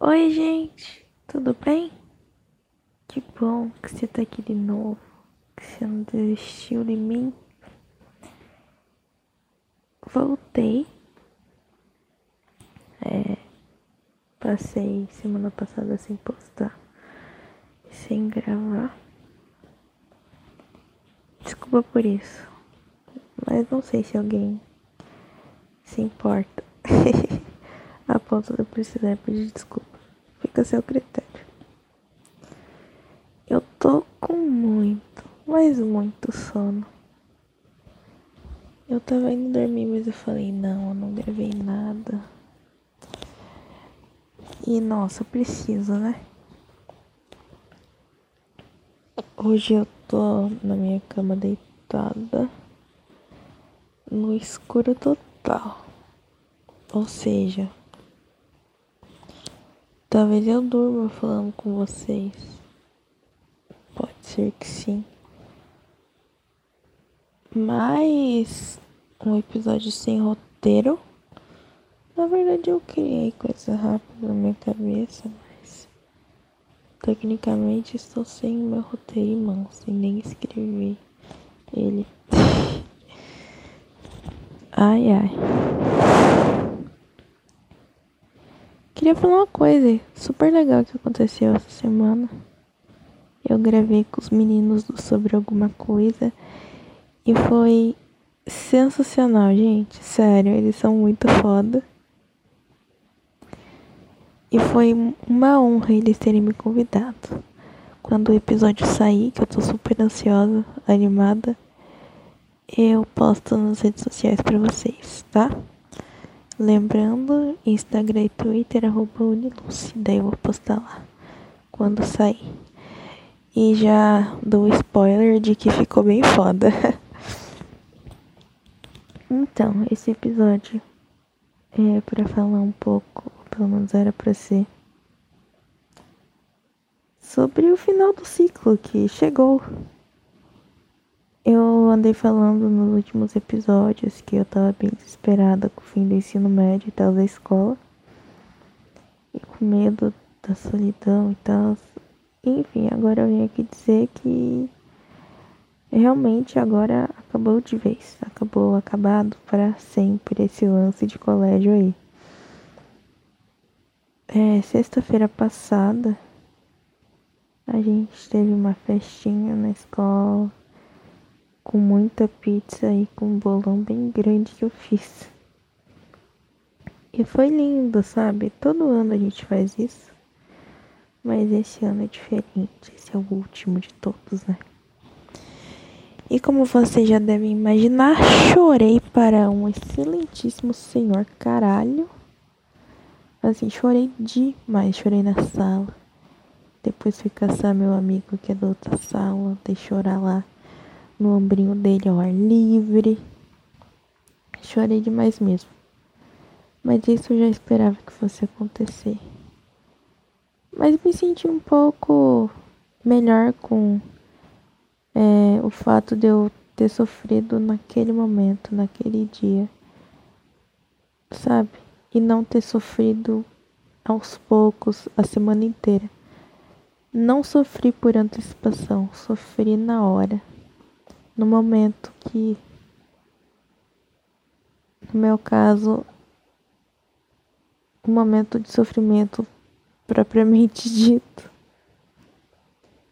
Oi, gente, tudo bem? Que bom que você tá aqui de novo, que você não desistiu de mim. Voltei. É, passei semana passada sem postar, sem gravar. Desculpa por isso, mas não sei se alguém se importa. a ponto de eu precisar pedir desculpa. Fica a seu critério. Eu tô com muito, mas muito sono. Eu tava indo dormir, mas eu falei, não, eu não gravei nada. E nossa, eu preciso, né? Hoje eu tô na minha cama deitada no escuro total. Ou seja, Talvez eu durma falando com vocês. Pode ser que sim. Mas um episódio sem roteiro. Na verdade eu criei coisa rápida na minha cabeça, mas tecnicamente estou sem meu roteiro em mãos, sem nem escrever ele. ai ai. Queria falar uma coisa super legal que aconteceu essa semana. Eu gravei com os meninos sobre alguma coisa e foi sensacional, gente. Sério, eles são muito foda. E foi uma honra eles terem me convidado. Quando o episódio sair, que eu tô super ansiosa, animada, eu posto nas redes sociais para vocês, tá? Lembrando, Instagram e Twitter, arroba Uniluce. Daí eu vou postar lá quando sair. E já dou spoiler de que ficou bem foda. então, esse episódio é para falar um pouco, pelo menos era para ser, sobre o final do ciclo que chegou. Eu andei falando nos últimos episódios que eu tava bem desesperada com o fim do ensino médio e tal da escola. E com medo da solidão e tal. Enfim, agora eu vim aqui dizer que realmente agora acabou de vez. Acabou acabado para sempre esse lance de colégio aí. É, sexta-feira passada a gente teve uma festinha na escola com muita pizza e com um bolão bem grande que eu fiz. E foi lindo, sabe? Todo ano a gente faz isso. Mas esse ano é diferente. Esse é o último de todos, né? E como vocês já devem imaginar, chorei para um excelentíssimo senhor caralho. Assim, chorei demais. Chorei na sala. Depois fui caçar meu amigo que é da outra sala. Dei chorar lá no ombrinho dele ao ar livre. Chorei demais mesmo. Mas isso eu já esperava que fosse acontecer. Mas me senti um pouco melhor com é, o fato de eu ter sofrido naquele momento, naquele dia. Sabe? E não ter sofrido aos poucos a semana inteira. Não sofri por antecipação, sofri na hora no momento que, no meu caso, um momento de sofrimento propriamente dito.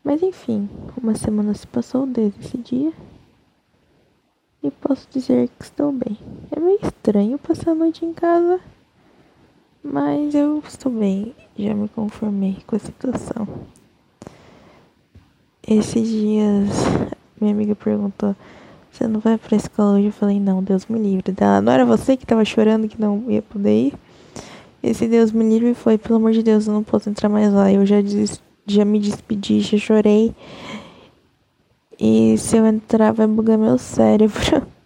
Mas enfim, uma semana se passou desde esse dia e posso dizer que estou bem. É meio estranho passar a noite em casa, mas eu estou bem, já me conformei com a situação. Esses dias minha amiga perguntou: Você não vai pra escola hoje? Eu falei: Não, Deus me livre. Dela, não era você que tava chorando que não ia poder ir? Esse Deus me livre foi: Pelo amor de Deus, eu não posso entrar mais lá. Eu já, des já me despedi, já chorei. E se eu entrar, vai bugar meu cérebro.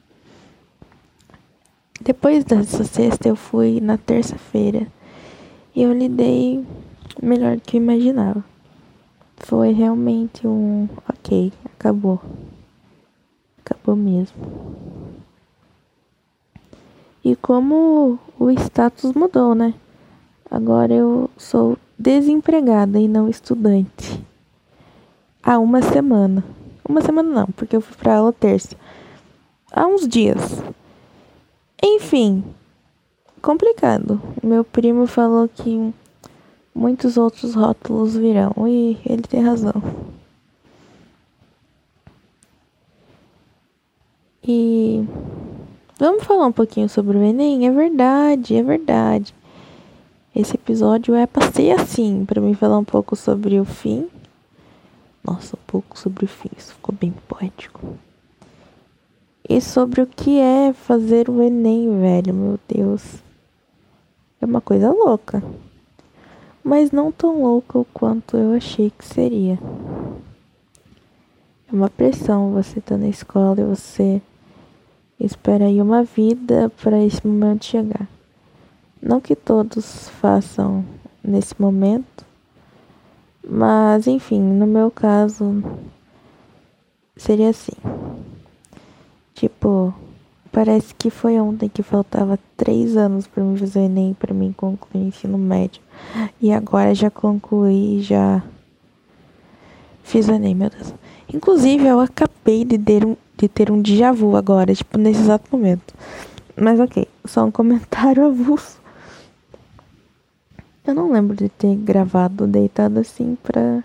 Depois dessa sexta, eu fui na terça-feira. E eu lidei melhor do que eu imaginava. Foi realmente um ok, acabou. Acabou mesmo. E como o status mudou, né? Agora eu sou desempregada e não estudante há uma semana. Uma semana não, porque eu fui pra aula terça. Há uns dias. Enfim, complicado. Meu primo falou que muitos outros rótulos virão e ele tem razão. E vamos falar um pouquinho sobre o Enem? É verdade, é verdade. Esse episódio é pra ser assim, para mim falar um pouco sobre o fim. Nossa, um pouco sobre o fim, isso ficou bem poético. E sobre o que é fazer o Enem, velho, meu Deus. É uma coisa louca. Mas não tão louca o quanto eu achei que seria. É uma pressão você tá na escola e você espera aí uma vida para esse momento chegar. Não que todos façam nesse momento, mas enfim, no meu caso seria assim. Tipo, parece que foi ontem que faltava três anos para mim fazer o Enem, para mim concluir o ensino médio. E agora já concluí, já fiz o Enem, meu Deus. Inclusive, eu acabei de ter um, de ter um déjà vu agora, tipo, nesse exato momento. Mas ok, só um comentário avulso. Eu não lembro de ter gravado deitado assim pra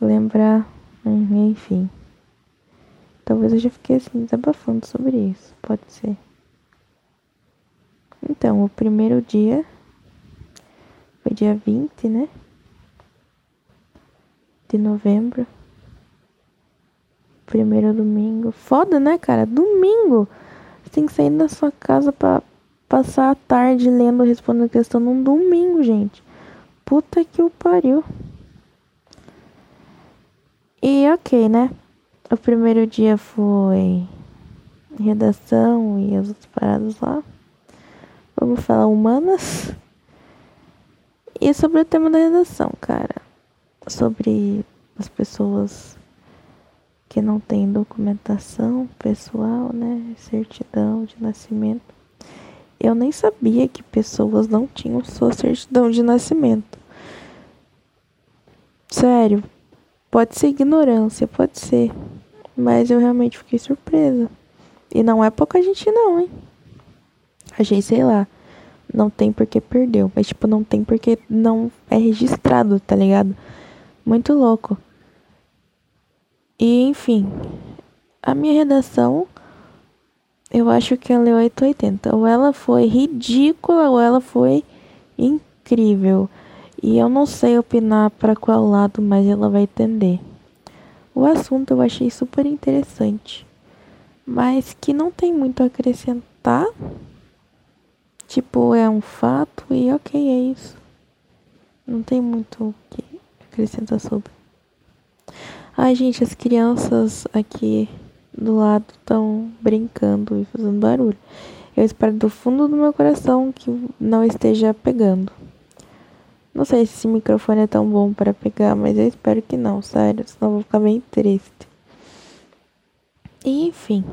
lembrar. Enfim. Talvez eu já fiquei assim, desabafando sobre isso. Pode ser. Então, o primeiro dia foi dia 20, né? De novembro. Primeiro domingo. Foda, né, cara? Domingo! Você tem que sair da sua casa pra passar a tarde lendo, respondendo questão num domingo, gente. Puta que o pariu. E ok, né? O primeiro dia foi redação e as outras paradas lá. Vamos falar humanas. E sobre o tema da redação, cara. Sobre as pessoas que não têm documentação pessoal, né? Certidão de nascimento. Eu nem sabia que pessoas não tinham sua certidão de nascimento. Sério, pode ser ignorância, pode ser. Mas eu realmente fiquei surpresa. E não é pouca gente não, hein? Achei, sei lá, não tem porque perdeu. Mas, tipo, não tem porque não é registrado, tá ligado? Muito louco. E enfim, a minha redação, eu acho que ela é 880. Ou ela foi ridícula ou ela foi incrível. E eu não sei opinar para qual lado mais ela vai tender. O assunto eu achei super interessante, mas que não tem muito a acrescentar. Tipo, é um fato e ok, é isso. Não tem muito o que acrescentar sobre. Ai, gente, as crianças aqui do lado estão brincando e fazendo barulho. Eu espero do fundo do meu coração que não esteja pegando. Não sei se esse microfone é tão bom para pegar, mas eu espero que não, sério, senão eu vou ficar bem triste. Enfim.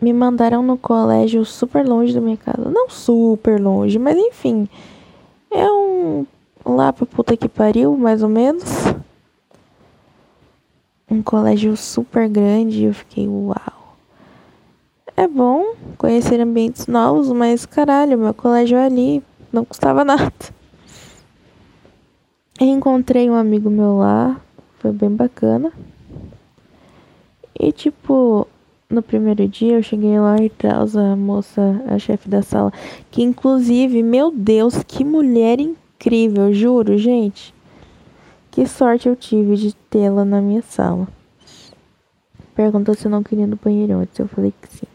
Me mandaram no colégio super longe da minha casa. Não super longe, mas enfim. É um. Lá pra puta que pariu, mais ou menos um colégio super grande e eu fiquei, uau. É bom conhecer ambientes novos, mas caralho, meu colégio é ali, não custava nada. Encontrei um amigo meu lá, foi bem bacana. E tipo, no primeiro dia eu cheguei lá e trouxe a moça, a chefe da sala, que inclusive, meu Deus, que mulher incrível, juro, gente. Que sorte eu tive de tê-la na minha sala. Perguntou se eu não queria no banheiro antes. Eu falei que sim.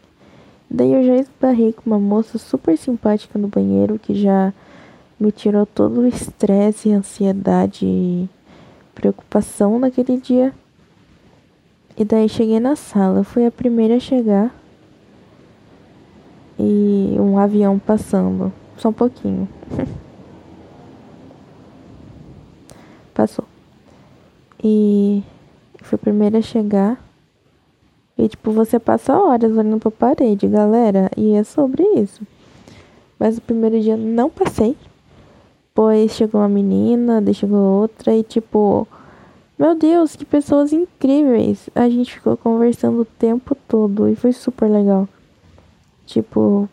Daí eu já esbarrei com uma moça super simpática no banheiro que já me tirou todo o estresse, ansiedade e preocupação naquele dia. E daí cheguei na sala, fui a primeira a chegar. E um avião passando. Só um pouquinho. Passou. E fui a primeira a chegar. E, tipo, você passa horas olhando pra parede, galera. E é sobre isso. Mas o primeiro dia não passei. depois chegou uma menina, daí chegou outra e tipo, meu Deus, que pessoas incríveis. A gente ficou conversando o tempo todo e foi super legal. Tipo,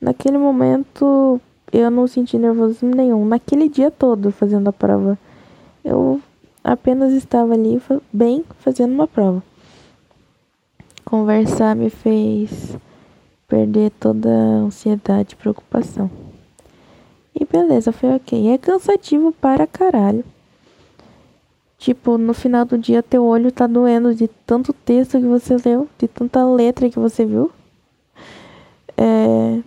naquele momento eu não senti nervosismo nenhum. Naquele dia todo fazendo a prova, eu apenas estava ali bem fazendo uma prova. Conversar me fez perder toda a ansiedade e preocupação. E beleza, foi ok. É cansativo para caralho. Tipo, no final do dia teu olho tá doendo de tanto texto que você leu, de tanta letra que você viu. É...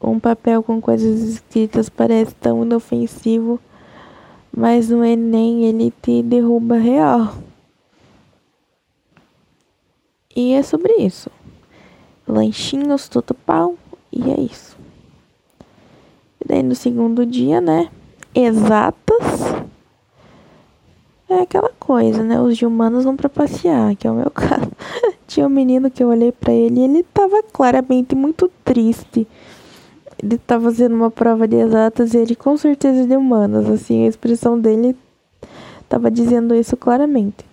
Um papel com coisas escritas parece tão inofensivo, mas o Enem ele te derruba real. E é sobre isso. Lanchinhos, tudo pau, e é isso. E daí no segundo dia, né? Exatas. É aquela coisa, né? Os humanos vão para passear, que é o meu caso. Tinha um menino que eu olhei para ele e ele tava claramente muito triste. Ele tava fazendo uma prova de exatas e ele com certeza de humanas, assim, a expressão dele tava dizendo isso claramente.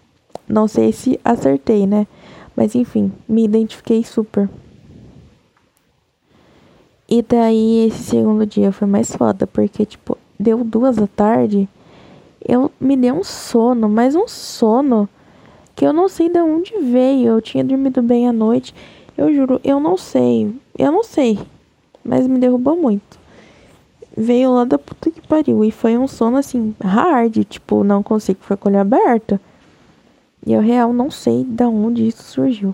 Não sei se acertei, né? Mas enfim, me identifiquei super. E daí esse segundo dia foi mais foda, porque tipo, deu duas da tarde, eu me dei um sono, mais um sono que eu não sei de onde veio. Eu tinha dormido bem à noite. Eu juro, eu não sei. Eu não sei. Mas me derrubou muito. Veio lá da puta que pariu. E foi um sono assim, hard. Tipo, não consigo ficar com o olho aberto. E eu real não sei de onde isso surgiu.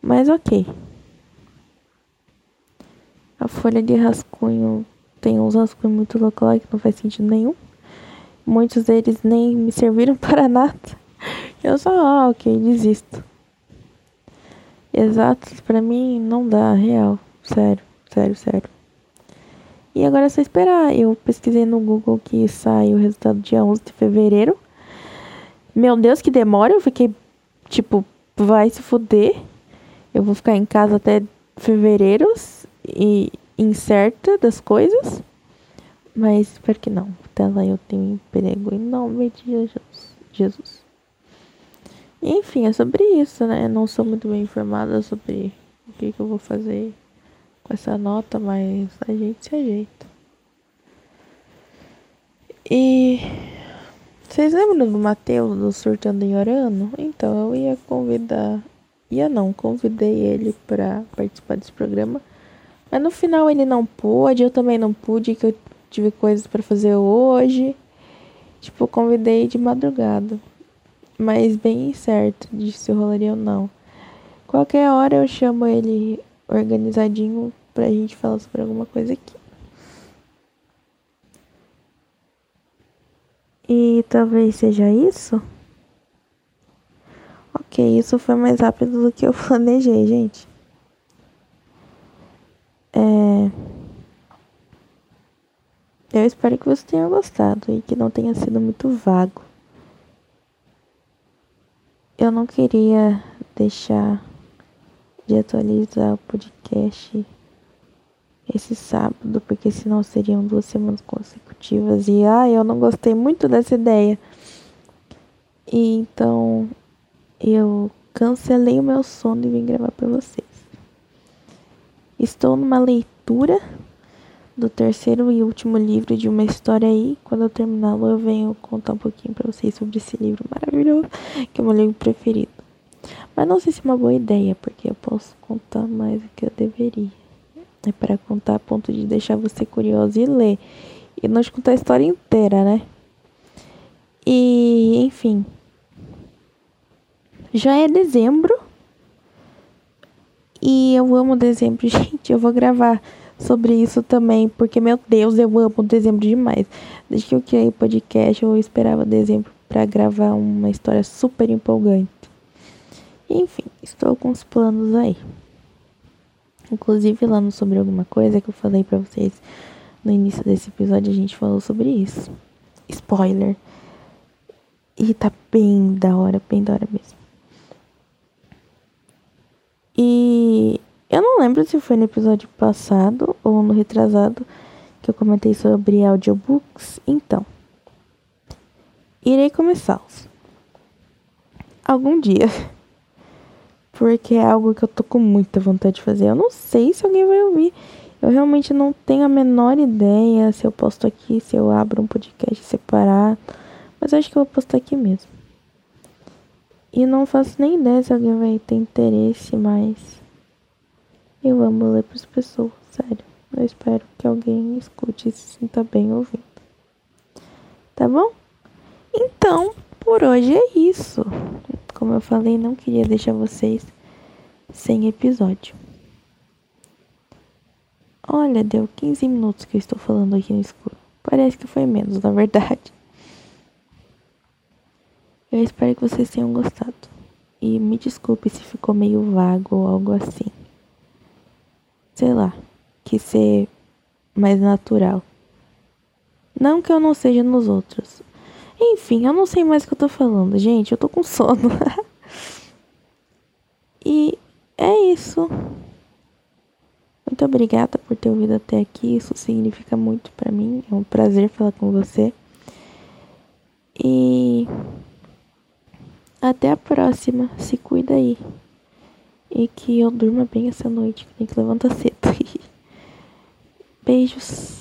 Mas ok. A folha de rascunho tem uns rascunhos muito lá que não faz sentido nenhum. Muitos deles nem me serviram para nada. Eu só, ah, ok, desisto. Exatos para mim não dá, real. Sério, sério, sério. E agora é só esperar. Eu pesquisei no Google que sai o resultado dia 11 de fevereiro. Meu Deus, que demora. Eu fiquei tipo, vai se fuder. Eu vou ficar em casa até fevereiro e incerta das coisas. Mas espero que não. Até lá eu tenho emprego em nome de Jesus. Enfim, é sobre isso, né? Não sou muito bem informada sobre o que, que eu vou fazer com essa nota, mas a gente se ajeita. E vocês lembram do Matheus do Surtando em Orano? Então eu ia convidar, ia não, convidei ele para participar desse programa mas no final ele não pôde, eu também não pude, que eu tive coisas para fazer hoje. Tipo, convidei de madrugada. Mas bem certo de se rolaria ou não. Qualquer hora eu chamo ele organizadinho pra gente falar sobre alguma coisa aqui. E talvez seja isso. Ok, isso foi mais rápido do que eu planejei, gente. É... Eu espero que você tenha gostado e que não tenha sido muito vago. Eu não queria deixar de atualizar o podcast esse sábado, porque senão seriam duas semanas consecutivas. E ah, eu não gostei muito dessa ideia. E então eu cancelei o meu sono e vim gravar para vocês. Estou numa leitura do terceiro e último livro de uma história aí. Quando eu terminá-lo, eu venho contar um pouquinho para vocês sobre esse livro maravilhoso, que é o meu livro preferido. Mas não sei se é uma boa ideia, porque eu posso contar mais do que eu deveria. É para contar a ponto de deixar você curioso e ler. E não te contar a história inteira, né? E, enfim. Já é dezembro. E eu amo dezembro, gente. Eu vou gravar sobre isso também, porque, meu Deus, eu amo dezembro demais. Desde que eu criei o podcast, eu esperava dezembro para gravar uma história super empolgante. Enfim, estou com os planos aí. Inclusive, falando sobre alguma coisa que eu falei para vocês no início desse episódio, a gente falou sobre isso. Spoiler. E tá bem da hora, bem da hora mesmo. E eu não lembro se foi no episódio passado ou no retrasado que eu comentei sobre audiobooks. Então, irei começá-los algum dia. Porque é algo que eu tô com muita vontade de fazer. Eu não sei se alguém vai ouvir. Eu realmente não tenho a menor ideia se eu posto aqui, se eu abro um podcast separado. Mas acho que eu vou postar aqui mesmo. E não faço nem ideia se alguém vai ter interesse, mas eu amo ler para as pessoas, sério. Eu espero que alguém escute e se sinta bem ouvindo. Tá bom? Então, por hoje é isso. Como eu falei, não queria deixar vocês sem episódio. Olha, deu 15 minutos que eu estou falando aqui no escuro. Parece que foi menos, na verdade. Eu espero que vocês tenham gostado. E me desculpe se ficou meio vago ou algo assim. Sei lá, quis ser mais natural. Não que eu não seja nos outros. Enfim, eu não sei mais o que eu tô falando, gente. Eu tô com sono. e é isso. Muito obrigada por ter ouvido até aqui. Isso significa muito para mim. É um prazer falar com você. E até a próxima. Se cuida aí. E que eu durma bem essa noite, que tem que levantar cedo. Beijos.